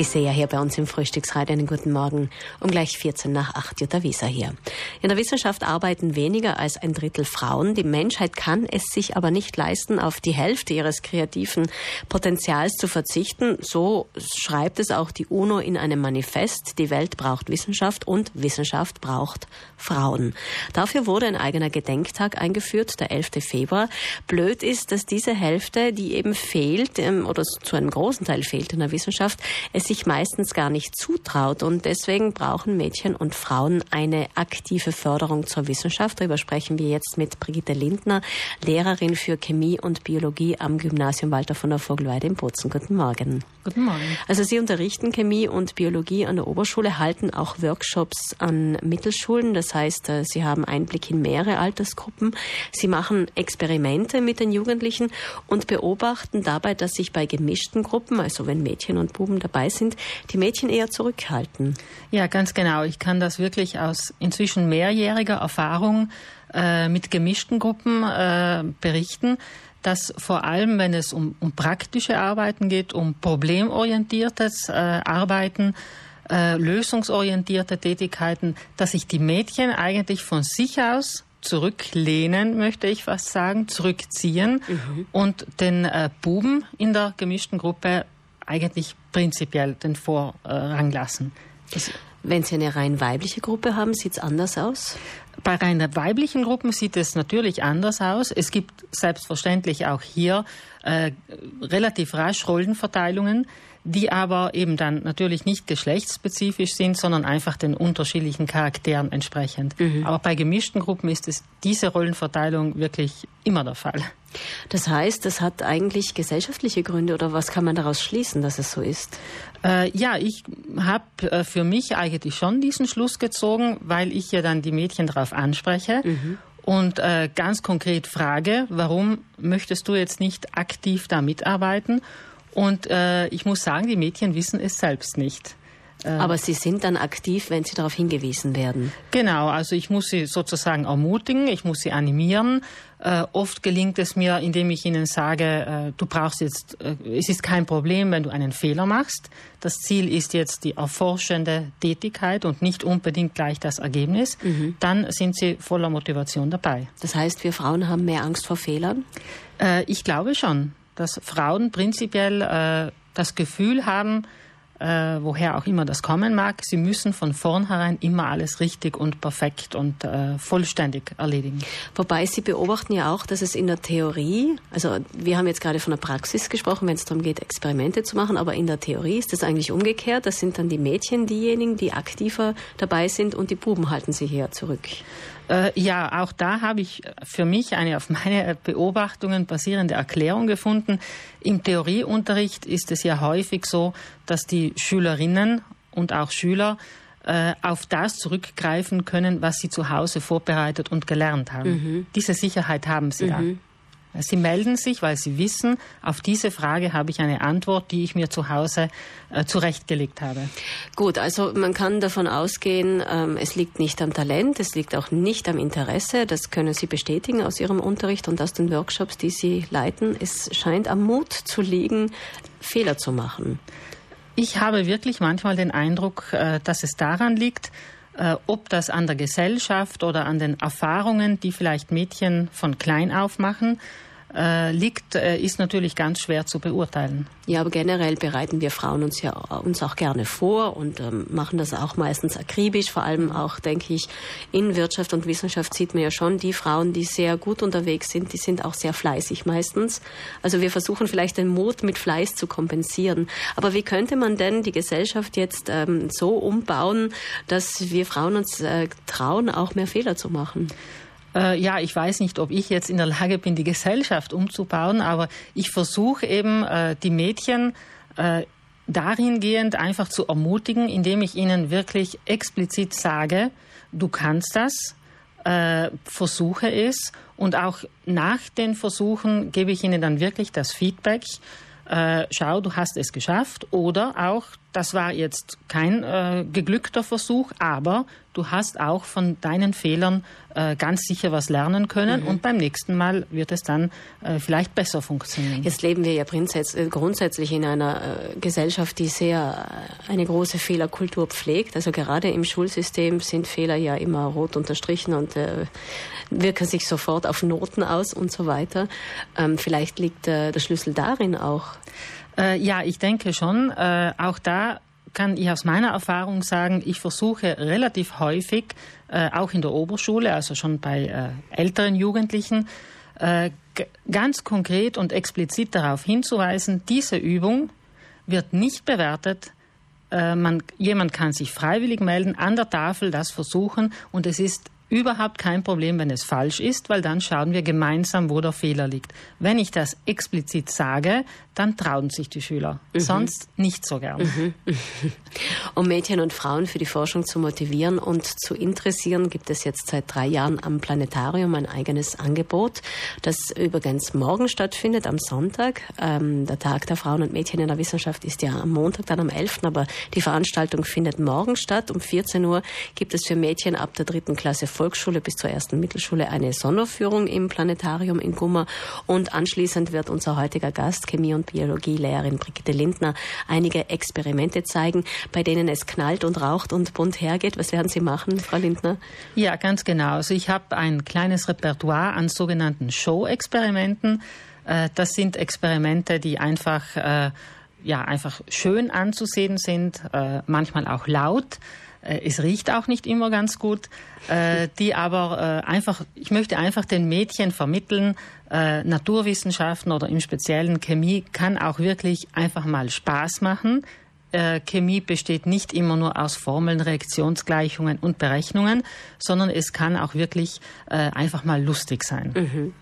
Ich sehe ja hier bei uns im Frühstücksrad einen guten Morgen. Um gleich 14 nach 8 Jutta Wieser hier. In der Wissenschaft arbeiten weniger als ein Drittel Frauen. Die Menschheit kann es sich aber nicht leisten, auf die Hälfte ihres kreativen Potenzials zu verzichten. So schreibt es auch die UNO in einem Manifest. Die Welt braucht Wissenschaft und Wissenschaft braucht Frauen. Dafür wurde ein eigener Gedenktag eingeführt, der 11. Februar. Blöd ist, dass diese Hälfte, die eben fehlt, ähm, oder zu einem großen Teil fehlt in der Wissenschaft, es sich meistens gar nicht zutraut. Und deswegen brauchen Mädchen und Frauen eine aktive Förderung zur Wissenschaft. Darüber sprechen wir jetzt mit Brigitte Lindner, Lehrerin für Chemie und Biologie am Gymnasium Walter von der Vogelweide in Bozen. Guten Morgen. Guten Morgen. Also Sie unterrichten Chemie und Biologie an der Oberschule, halten auch Workshops an Mittelschulen. Das heißt, äh, Sie haben Einblick in mehrere Altersgruppen. Sie machen Experimente mit den Jugendlichen und beobachten dabei, dass sich bei gemischten Gruppen, also wenn Mädchen und Buben dabei sind, die Mädchen eher zurückhalten. Ja, ganz genau. Ich kann das wirklich aus inzwischen mehrjähriger Erfahrung äh, mit gemischten Gruppen äh, berichten dass vor allem, wenn es um, um praktische Arbeiten geht, um problemorientiertes äh, Arbeiten, äh, lösungsorientierte Tätigkeiten, dass sich die Mädchen eigentlich von sich aus zurücklehnen, möchte ich fast sagen, zurückziehen mhm. und den äh, Buben in der gemischten Gruppe eigentlich prinzipiell den Vorrang lassen. Das Wenn Sie eine rein weibliche Gruppe haben, sieht es anders aus? Bei rein weiblichen Gruppen sieht es natürlich anders aus. Es gibt selbstverständlich auch hier äh, relativ rasch Rollenverteilungen die aber eben dann natürlich nicht geschlechtsspezifisch sind, sondern einfach den unterschiedlichen Charakteren entsprechend. Mhm. Aber bei gemischten Gruppen ist es diese Rollenverteilung wirklich immer der Fall. Das heißt, das hat eigentlich gesellschaftliche Gründe oder was kann man daraus schließen, dass es so ist? Äh, ja, ich habe äh, für mich eigentlich schon diesen Schluss gezogen, weil ich ja dann die Mädchen darauf anspreche. Mhm und äh, ganz konkret frage, warum möchtest du jetzt nicht aktiv da mitarbeiten? Und äh, ich muss sagen, die Mädchen wissen es selbst nicht. Äh, Aber Sie sind dann aktiv, wenn Sie darauf hingewiesen werden. Genau, also ich muss sie sozusagen ermutigen, ich muss sie animieren. Äh, oft gelingt es mir, indem ich ihnen sage, äh, du brauchst jetzt, äh, es ist kein Problem, wenn du einen Fehler machst. Das Ziel ist jetzt die erforschende Tätigkeit und nicht unbedingt gleich das Ergebnis. Mhm. Dann sind sie voller Motivation dabei. Das heißt, wir Frauen haben mehr Angst vor Fehlern? Äh, ich glaube schon dass Frauen prinzipiell äh, das Gefühl haben, äh, woher auch immer das kommen mag, sie müssen von vornherein immer alles richtig und perfekt und äh, vollständig erledigen. Wobei Sie beobachten ja auch, dass es in der Theorie, also wir haben jetzt gerade von der Praxis gesprochen, wenn es darum geht, Experimente zu machen, aber in der Theorie ist es eigentlich umgekehrt. Das sind dann die Mädchen diejenigen, die aktiver dabei sind und die Buben halten sie hier zurück. Äh, ja, auch da habe ich für mich eine auf meine Beobachtungen basierende Erklärung gefunden. Im Theorieunterricht ist es ja häufig so, dass die Schülerinnen und auch Schüler äh, auf das zurückgreifen können, was sie zu Hause vorbereitet und gelernt haben. Mhm. Diese Sicherheit haben sie mhm. Sie melden sich, weil sie wissen, auf diese Frage habe ich eine Antwort, die ich mir zu Hause äh, zurechtgelegt habe. Gut, also man kann davon ausgehen, ähm, es liegt nicht am Talent, es liegt auch nicht am Interesse. Das können Sie bestätigen aus Ihrem Unterricht und aus den Workshops, die Sie leiten. Es scheint am Mut zu liegen, Fehler zu machen. Ich habe wirklich manchmal den Eindruck, äh, dass es daran liegt, ob das an der Gesellschaft oder an den Erfahrungen, die vielleicht Mädchen von klein auf machen, äh, liegt, äh, ist natürlich ganz schwer zu beurteilen. Ja, aber generell bereiten wir Frauen uns ja uns auch gerne vor und ähm, machen das auch meistens akribisch. Vor allem auch, denke ich, in Wirtschaft und Wissenschaft sieht man ja schon, die Frauen, die sehr gut unterwegs sind, die sind auch sehr fleißig meistens. Also wir versuchen vielleicht den Mut mit Fleiß zu kompensieren. Aber wie könnte man denn die Gesellschaft jetzt ähm, so umbauen, dass wir Frauen uns äh, trauen, auch mehr Fehler zu machen? Äh, ja, ich weiß nicht, ob ich jetzt in der Lage bin, die Gesellschaft umzubauen, aber ich versuche eben, äh, die Mädchen äh, dahingehend einfach zu ermutigen, indem ich ihnen wirklich explizit sage, du kannst das, versuche es und auch nach den Versuchen gebe ich ihnen dann wirklich das Feedback, schau, du hast es geschafft oder auch das war jetzt kein äh, geglückter Versuch, aber du hast auch von deinen Fehlern äh, ganz sicher was lernen können mhm. und beim nächsten Mal wird es dann äh, vielleicht besser funktionieren. Jetzt leben wir ja äh, grundsätzlich in einer äh, Gesellschaft, die sehr äh, eine große Fehlerkultur pflegt. Also gerade im Schulsystem sind Fehler ja immer rot unterstrichen und wirken sich sofort auf Noten aus und so weiter. Ähm, vielleicht liegt der Schlüssel darin auch. Äh, ja, ich denke schon. Äh, auch da kann ich aus meiner Erfahrung sagen, ich versuche relativ häufig, äh, auch in der Oberschule, also schon bei äh, älteren Jugendlichen, äh, ganz konkret und explizit darauf hinzuweisen, diese Übung wird nicht bewertet. Äh, man, jemand kann sich freiwillig melden, an der Tafel das versuchen und es ist überhaupt kein Problem, wenn es falsch ist, weil dann schauen wir gemeinsam, wo der Fehler liegt. Wenn ich das explizit sage, dann trauen sich die Schüler. Mhm. Sonst nicht so gern. Mhm. Um Mädchen und Frauen für die Forschung zu motivieren und zu interessieren, gibt es jetzt seit drei Jahren am Planetarium ein eigenes Angebot, das übrigens morgen stattfindet, am Sonntag. Ähm, der Tag der Frauen und Mädchen in der Wissenschaft ist ja am Montag, dann am 11., aber die Veranstaltung findet morgen statt. Um 14 Uhr gibt es für Mädchen ab der dritten Klasse Volksschule bis zur ersten Mittelschule eine Sonderführung im Planetarium in Gummer und anschließend wird unser heutiger Gast, Chemie- und Biologielehrerin Brigitte Lindner, einige Experimente zeigen, bei denen es knallt und raucht und bunt hergeht. Was werden Sie machen, Frau Lindner? Ja, ganz genau. Also ich habe ein kleines Repertoire an sogenannten Show-Experimenten. Äh, das sind Experimente, die einfach, äh, ja, einfach schön anzusehen sind, äh, manchmal auch laut. Äh, es riecht auch nicht immer ganz gut, äh, die aber äh, einfach, ich möchte einfach den Mädchen vermitteln, Naturwissenschaften oder im speziellen Chemie kann auch wirklich einfach mal Spaß machen äh, Chemie besteht nicht immer nur aus Formeln, Reaktionsgleichungen und Berechnungen, sondern es kann auch wirklich äh, einfach mal lustig sein. Mhm.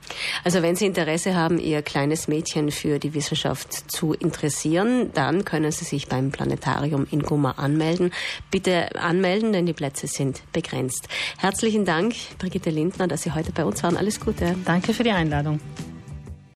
Also wenn Sie Interesse haben, Ihr kleines Mädchen für die Wissenschaft zu interessieren, dann können Sie sich beim Planetarium in Gumma anmelden. Bitte anmelden, denn die Plätze sind begrenzt. Herzlichen Dank, Brigitte Lindner, dass Sie heute bei uns waren. Alles Gute. Danke für die Einladung.